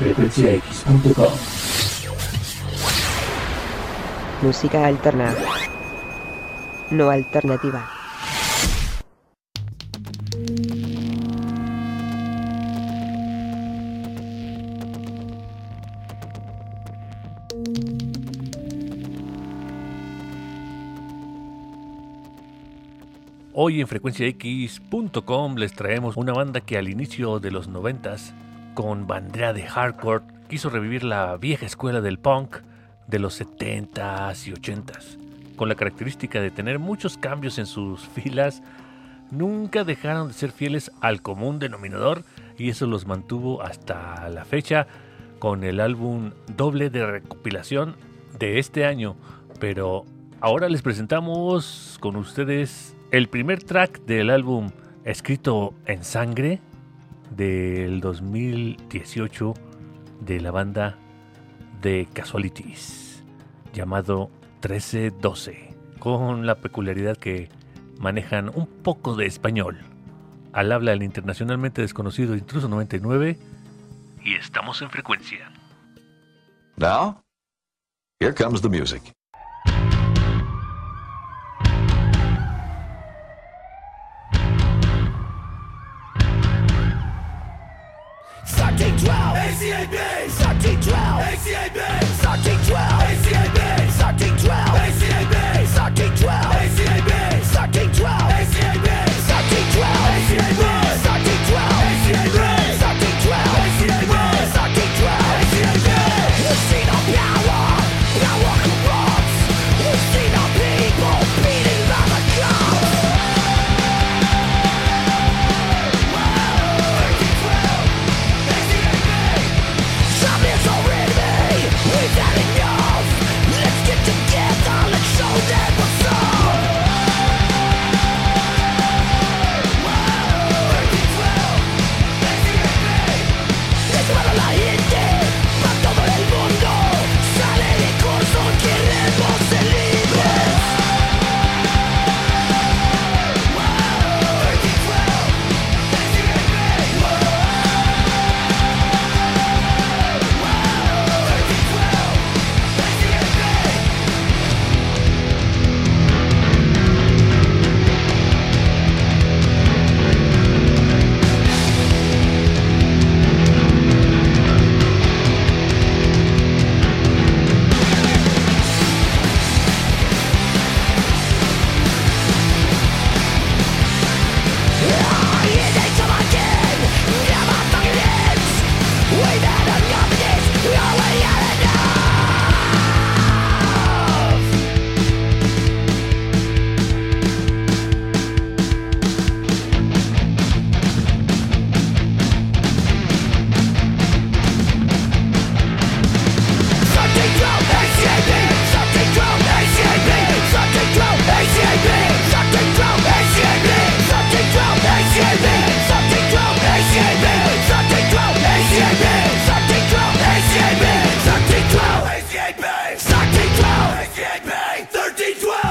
frecuenciax.com. Música alterna. No alternativa. Hoy en frecuenciax.com les traemos una banda que al inicio de los noventas, con bandera de hardcore, quiso revivir la vieja escuela del punk de los 70s y 80s. Con la característica de tener muchos cambios en sus filas, nunca dejaron de ser fieles al común denominador y eso los mantuvo hasta la fecha con el álbum doble de recopilación de este año. Pero ahora les presentamos con ustedes el primer track del álbum escrito en sangre del 2018 de la banda de Casualities llamado 1312 con la peculiaridad que manejan un poco de español al habla del internacionalmente desconocido Intruso 99 y estamos en frecuencia. Now, here comes the music. 1912 ACABs la